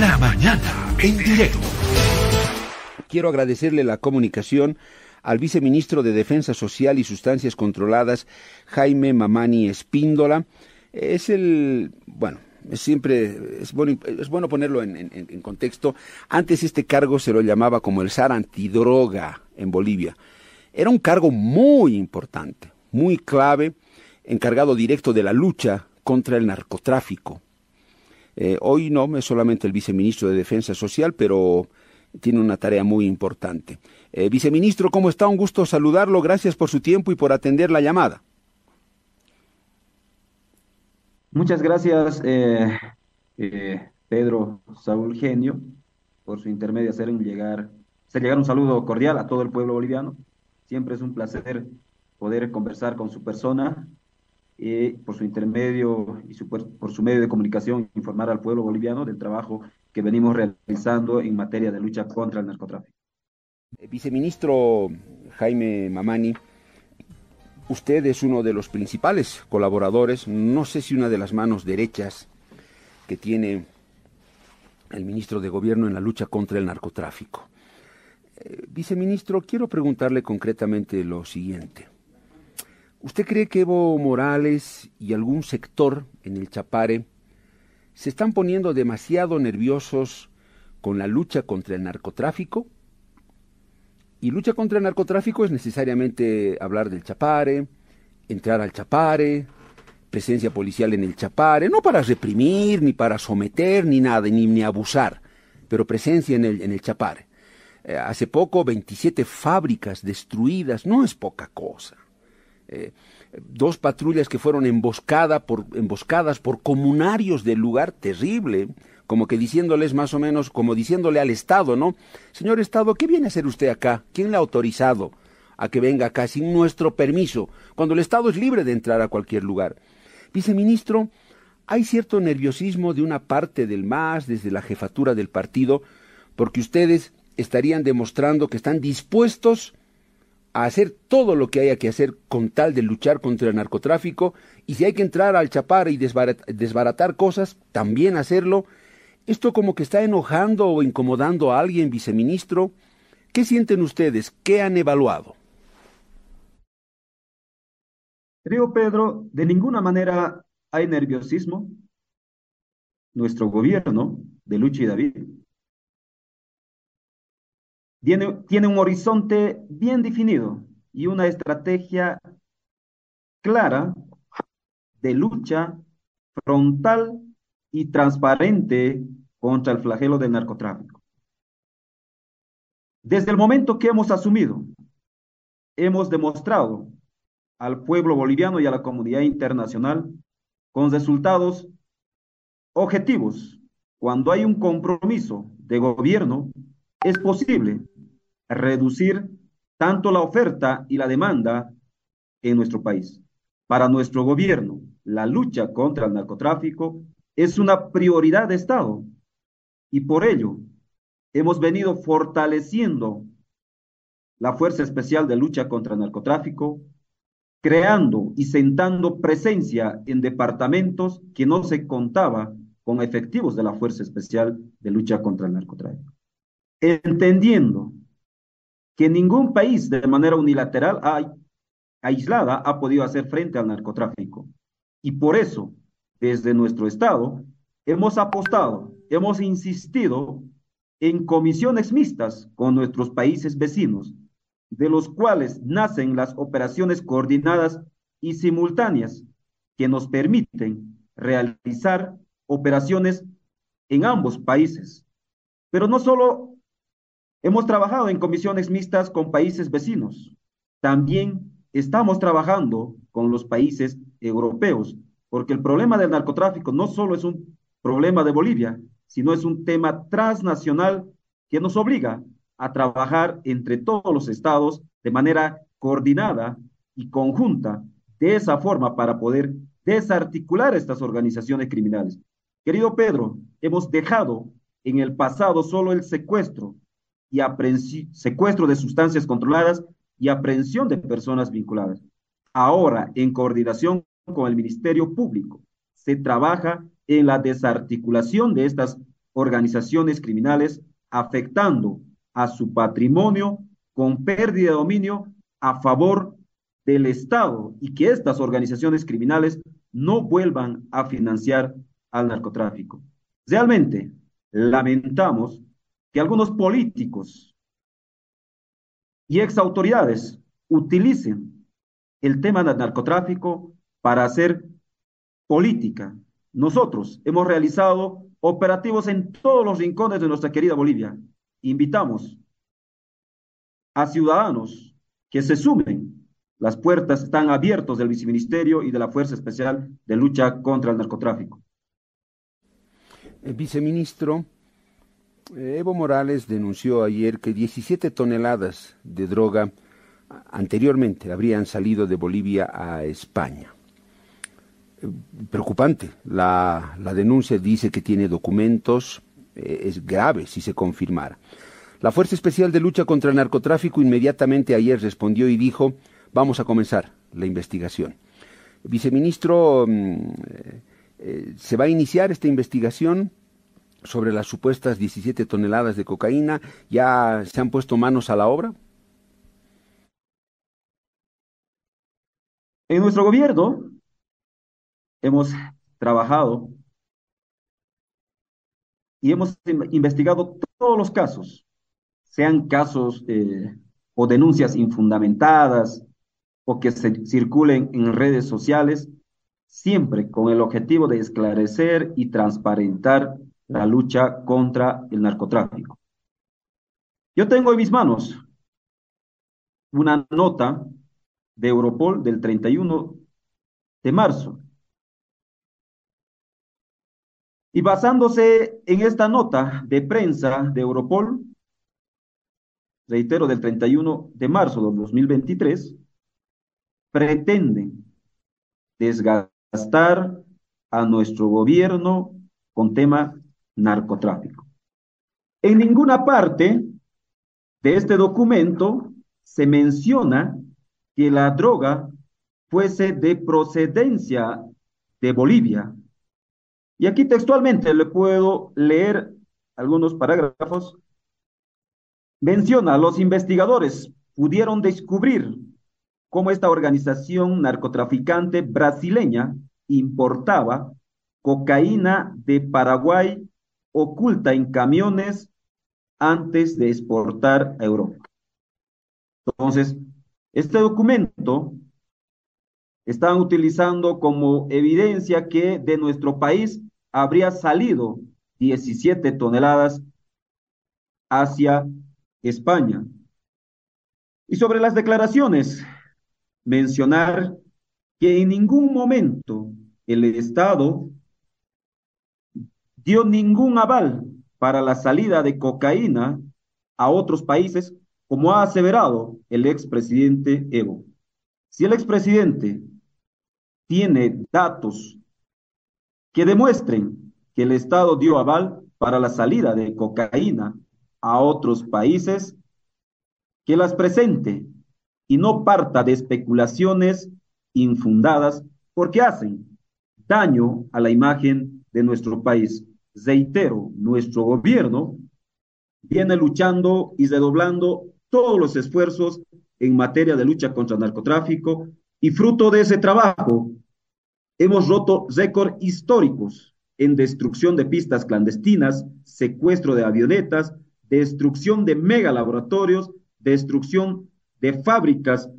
La mañana en directo. Quiero agradecerle la comunicación al viceministro de Defensa Social y Sustancias Controladas, Jaime Mamani Espíndola. Es el, bueno, siempre es bueno, es bueno ponerlo en, en, contexto. Antes este cargo se lo llamaba como el SAR antidroga en Bolivia. Era un cargo muy importante, muy clave, encargado directo de la lucha contra el narcotráfico. Eh, hoy no, es solamente el viceministro de Defensa Social, pero tiene una tarea muy importante. Eh, viceministro, ¿cómo está? Un gusto saludarlo. Gracias por su tiempo y por atender la llamada. Muchas gracias, eh, Pedro Saúl Genio, por su intermedio hacer llegar, hacer llegar un saludo cordial a todo el pueblo boliviano. Siempre es un placer poder conversar con su persona y por su intermedio y por su medio de comunicación informar al pueblo boliviano del trabajo que venimos realizando en materia de lucha contra el narcotráfico. Eh, viceministro Jaime Mamani, usted es uno de los principales colaboradores, no sé si una de las manos derechas que tiene el ministro de Gobierno en la lucha contra el narcotráfico. Eh, viceministro, quiero preguntarle concretamente lo siguiente. ¿Usted cree que Evo Morales y algún sector en el Chapare se están poniendo demasiado nerviosos con la lucha contra el narcotráfico? Y lucha contra el narcotráfico es necesariamente hablar del Chapare, entrar al Chapare, presencia policial en el Chapare, no para reprimir, ni para someter, ni nada, ni, ni abusar, pero presencia en el, en el Chapare. Eh, hace poco 27 fábricas destruidas, no es poca cosa. Eh, dos patrullas que fueron por, emboscadas por comunarios del lugar, terrible, como que diciéndoles más o menos, como diciéndole al Estado, ¿no? Señor Estado, ¿qué viene a hacer usted acá? ¿Quién le ha autorizado a que venga acá sin nuestro permiso, cuando el Estado es libre de entrar a cualquier lugar? Viceministro, hay cierto nerviosismo de una parte del MAS, desde la jefatura del partido, porque ustedes estarían demostrando que están dispuestos a hacer todo lo que haya que hacer con tal de luchar contra el narcotráfico y si hay que entrar al chapar y desbaratar cosas, también hacerlo. Esto como que está enojando o incomodando a alguien, viceministro. ¿Qué sienten ustedes? ¿Qué han evaluado? Río Pedro, de ninguna manera hay nerviosismo. Nuestro gobierno de Lucha y David tiene, un horizonte bien definido y una estrategia clara de lucha frontal y transparente contra el flagelo del narcotráfico. Desde el momento que hemos asumido, hemos demostrado al pueblo boliviano y a la comunidad internacional con resultados objetivos. Cuando hay un compromiso de gobierno, es posible reducir tanto la oferta y la demanda en nuestro país. Para nuestro gobierno, la lucha contra el narcotráfico es una prioridad de Estado y por ello hemos venido fortaleciendo la Fuerza Especial de Lucha contra el Narcotráfico, creando y sentando presencia en departamentos que no se contaba con efectivos de la Fuerza Especial de Lucha contra el Narcotráfico. Entendiendo que ningún país de manera unilateral aislada ha podido hacer frente al narcotráfico. Y por eso, desde nuestro Estado, hemos apostado, hemos insistido en comisiones mixtas con nuestros países vecinos, de los cuales nacen las operaciones coordinadas y simultáneas que nos permiten realizar operaciones en ambos países. Pero no solo Hemos trabajado en comisiones mixtas con países vecinos. También estamos trabajando con los países europeos, porque el problema del narcotráfico no solo es un problema de Bolivia, sino es un tema transnacional que nos obliga a trabajar entre todos los estados de manera coordinada y conjunta, de esa forma para poder desarticular estas organizaciones criminales. Querido Pedro, hemos dejado en el pasado solo el secuestro, y secuestro de sustancias controladas y aprehensión de personas vinculadas. Ahora, en coordinación con el Ministerio Público, se trabaja en la desarticulación de estas organizaciones criminales afectando a su patrimonio con pérdida de dominio a favor del Estado y que estas organizaciones criminales no vuelvan a financiar al narcotráfico. Realmente lamentamos que algunos políticos y exautoridades utilicen el tema del narcotráfico para hacer política. Nosotros hemos realizado operativos en todos los rincones de nuestra querida Bolivia. Invitamos a ciudadanos que se sumen. Las puertas están abiertas del viceministerio y de la Fuerza Especial de Lucha contra el Narcotráfico. El viceministro eh, Evo Morales denunció ayer que 17 toneladas de droga anteriormente habrían salido de Bolivia a España. Eh, preocupante. La, la denuncia dice que tiene documentos. Eh, es grave si se confirmara. La Fuerza Especial de Lucha contra el Narcotráfico inmediatamente ayer respondió y dijo, vamos a comenzar la investigación. Viceministro, mm, eh, ¿se va a iniciar esta investigación sobre las supuestas 17 toneladas de cocaína? ¿Ya se han puesto manos a la obra? En nuestro gobierno hemos trabajado y hemos investigado todos los casos sean casos eh, o denuncias infundamentadas o que se circulen en redes sociales, siempre con el objetivo de esclarecer y transparentar la lucha contra el narcotráfico. Yo tengo en mis manos una nota de Europol del 31 de marzo. Y basándose en esta nota de prensa de Europol, reitero, del 31 de marzo de 2023, pretenden desgastar a nuestro gobierno con tema narcotráfico. En ninguna parte de este documento se menciona que la droga fuese de procedencia de Bolivia. Y aquí textualmente le puedo leer algunos parágrafos Menciona, los investigadores pudieron descubrir cómo esta organización narcotraficante brasileña importaba cocaína de Paraguay oculta en camiones antes de exportar a Europa. Entonces, este documento están utilizando como evidencia que de nuestro país habría salido 17 toneladas hacia España. Y sobre las declaraciones, mencionar que en ningún momento el Estado dio ningún aval para la salida de cocaína a otros países, como ha aseverado el expresidente Evo. Si el expresidente tiene datos que demuestren que el Estado dio aval para la salida de cocaína a otros países, que las presente y no parta de especulaciones infundadas porque hacen daño a la imagen de nuestro país. Reitero, nuestro gobierno viene luchando y redoblando todos los esfuerzos en materia de lucha contra el narcotráfico y fruto de ese trabajo hemos roto récords históricos en destrucción de pistas clandestinas, secuestro de avionetas, destrucción de megalaboratorios, destrucción de fábricas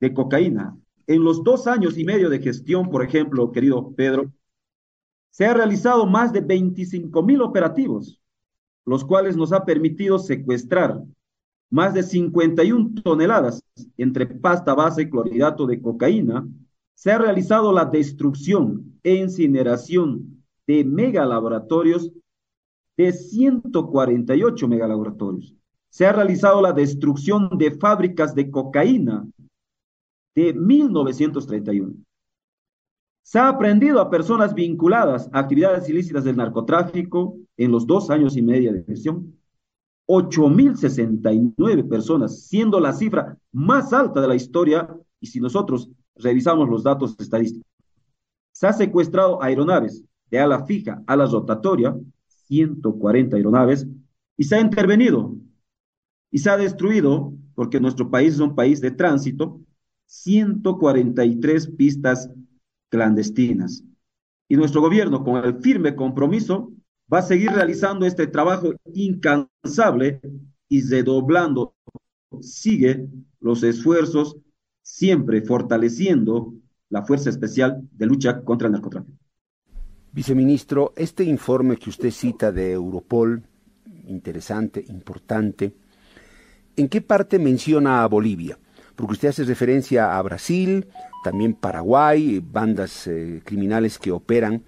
de cocaína. En los dos años y medio de gestión, por ejemplo, querido Pedro, se ha realizado más de 25 mil operativos, los cuales nos ha permitido secuestrar más de 51 toneladas entre pasta base y clorhidrato de cocaína. Se ha realizado la destrucción e incineración de megalaboratorios de 148 megalaboratorios. Se ha realizado la destrucción de fábricas de cocaína de 1931. Se ha aprendido a personas vinculadas a actividades ilícitas del narcotráfico en los dos años y medio de gestión. 8.069 personas, siendo la cifra más alta de la historia, y si nosotros revisamos los datos estadísticos. Se ha secuestrado aeronaves de ala fija a la rotatoria 140 aeronaves y se ha intervenido y se ha destruido, porque nuestro país es un país de tránsito, 143 pistas clandestinas. Y nuestro gobierno, con el firme compromiso, va a seguir realizando este trabajo incansable y redoblando, sigue los esfuerzos, siempre fortaleciendo la Fuerza Especial de Lucha contra el Narcotráfico. Viceministro, este informe que usted cita de Europol, interesante, importante, ¿en qué parte menciona a Bolivia? Porque usted hace referencia a Brasil, también Paraguay, bandas eh, criminales que operan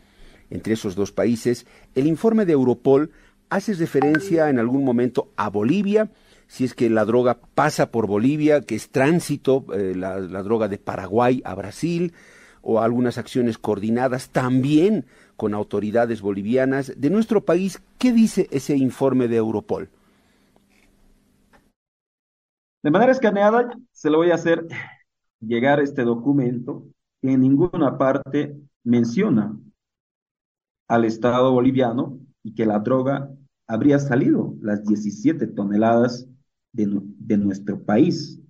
entre esos dos países. El informe de Europol hace referencia en algún momento a Bolivia, si es que la droga pasa por Bolivia, que es tránsito, eh, la, droga de Paraguay a Brasil, o algunas acciones coordinadas también con autoridades bolivianas de nuestro país. ¿Qué dice ese informe de Europol? De manera escaneada, se le voy a hacer llegar este documento que en ninguna parte menciona al Estado boliviano y que la droga habría salido, las 17 toneladas de, de nuestro país.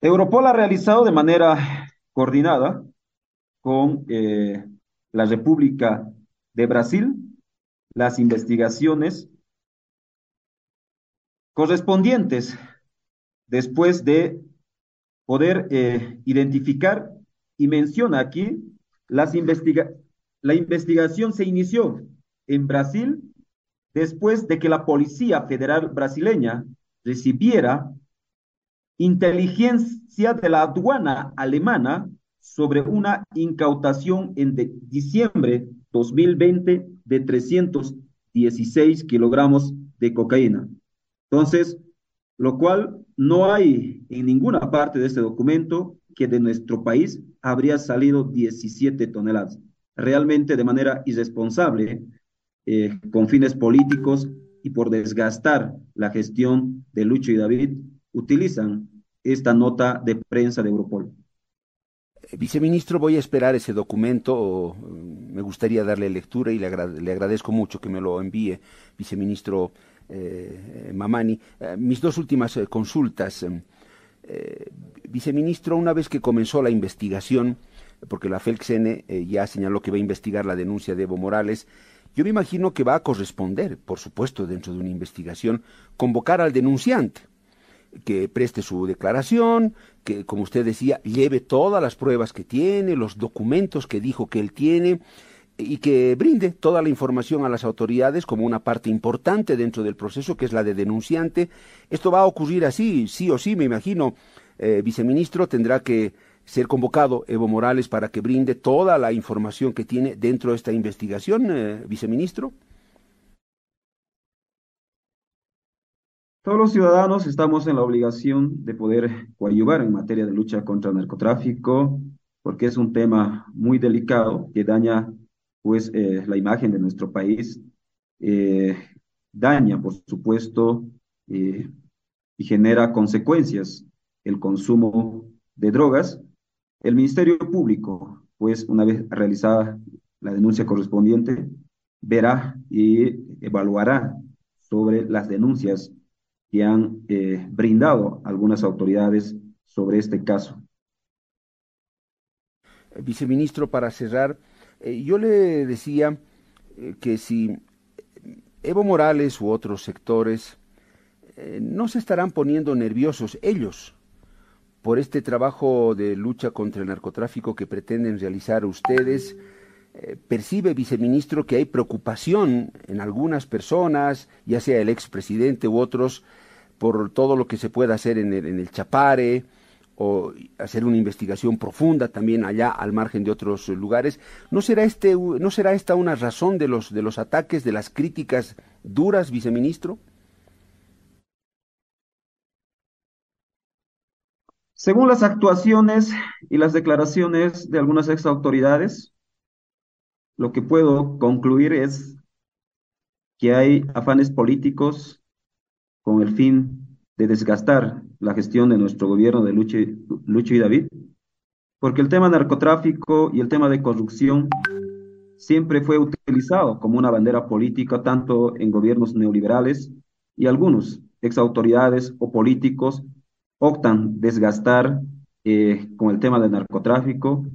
Europol ha realizado de manera coordinada con eh, la República de Brasil las investigaciones correspondientes después de poder eh, identificar y menciona aquí las investiga la investigación se inició en Brasil después de que la Policía Federal brasileña recibiera inteligencia de la aduana alemana sobre una incautación en de diciembre 2020 de 316 kilogramos de cocaína. Entonces, lo cual no hay en ninguna parte de este documento que de nuestro país habría salido 17 toneladas. Realmente de manera irresponsable, eh, con fines políticos y por desgastar la gestión de Lucho y David, utilizan esta nota de prensa de Europol. Viceministro, voy a esperar ese documento. Me gustaría darle lectura y le, agradezco mucho que me lo envíe, viceministro Mamani. Eh, mis dos últimas eh, consultas. viceministro, una vez que comenzó la investigación, porque la FELCSN ya señaló que va a investigar la denuncia de Evo Morales, yo me imagino que va a corresponder, por supuesto, dentro de una investigación, convocar al denunciante que preste su declaración, que, como usted decía, lleve todas las pruebas que tiene, los documentos que dijo que él tiene, y que brinde toda la información a las autoridades como una parte importante dentro del proceso, que es la de denunciante. Esto va a ocurrir así, sí o sí, me imagino. Eh, viceministro tendrá que ser convocado Evo Morales para que brinde toda la información que tiene dentro de esta investigación, eh, viceministro. Todos los ciudadanos estamos en la obligación de poder coadyuvar en materia de lucha contra el narcotráfico, porque es un tema muy delicado que daña pues eh, la imagen de nuestro país, eh, daña, por supuesto, eh, y genera consecuencias el consumo de drogas. El Ministerio Público, pues una vez realizada la denuncia correspondiente, verá y evaluará sobre las denuncias que han brindado algunas autoridades sobre este caso. Viceministro, para cerrar, eh, yo le decía eh, que si Evo Morales u otros sectores no se estarán poniendo nerviosos ellos por este trabajo de lucha contra el narcotráfico que pretenden realizar ustedes, percibe, viceministro, que hay preocupación en algunas personas, ya sea el expresidente u otros, por todo lo que se pueda hacer en el, en el Chapare o hacer una investigación profunda también allá al margen de otros lugares. ¿No será, este, ¿no será esta una razón de los, de los ataques, de las críticas duras, viceministro? Según las actuaciones y las declaraciones de algunas ex autoridades, lo que puedo concluir es que hay afanes políticos con el fin de desgastar la gestión de nuestro gobierno de Lucho, y David, porque el tema narcotráfico y el tema de corrupción siempre fue utilizado como una bandera política tanto en gobiernos neoliberales y algunos exautoridades o políticos optan desgastar eh, con el tema del narcotráfico.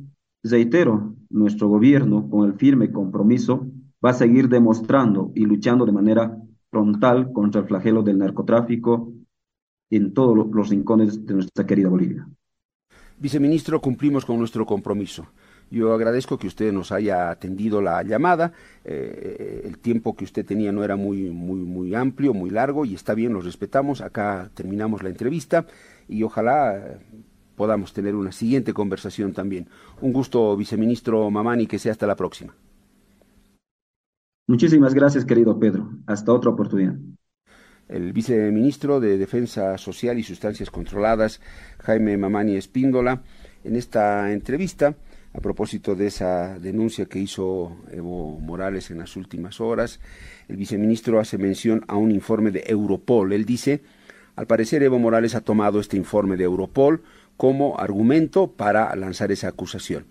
Reitero, nuestro gobierno, con el firme compromiso, va a seguir demostrando y luchando de manera frontal contra el flagelo del narcotráfico en todos los rincones de nuestra querida Bolivia. Viceministro, cumplimos con nuestro compromiso. Yo agradezco que usted nos haya atendido la llamada. Eh, el tiempo que usted tenía no era muy, muy, muy amplio, muy largo, y está bien, lo respetamos. Acá terminamos la entrevista y ojalá eh, podamos tener una siguiente conversación también. Un gusto, viceministro Mamani, que sea hasta la próxima. Muchísimas gracias, querido Pedro. Hasta otra oportunidad. El viceministro de Defensa Social y Sustancias Controladas, Jaime Mamani Espíndola, en esta entrevista a propósito de esa denuncia que hizo Evo Morales en las últimas horas. El viceministro hace mención a un informe de Europol. Él dice, al parecer Evo Morales ha tomado este informe de Europol como argumento para lanzar esa acusación.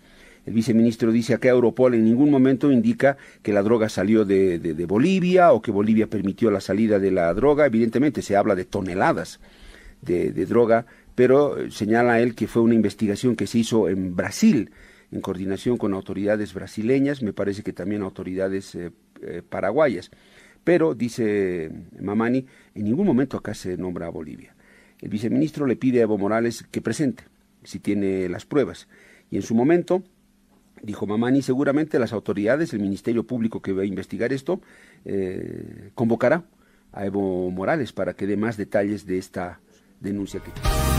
El viceministro dice que Europol en ningún momento indica que la droga salió de, Bolivia o que Bolivia permitió la salida de la droga. Evidentemente se habla de toneladas de, droga, pero señala él que fue una investigación que se hizo en Brasil en coordinación con autoridades brasileñas, me parece que también autoridades eh, eh, paraguayas. Pero, dice Mamani, en ningún momento acá se nombra a Bolivia. El viceministro le pide a Evo Morales que presente, si tiene las pruebas. Y en su momento, dijo Mamani, seguramente las autoridades, el Ministerio Público que va a investigar esto, eh, convocará a Evo Morales para que dé más detalles de esta denuncia que.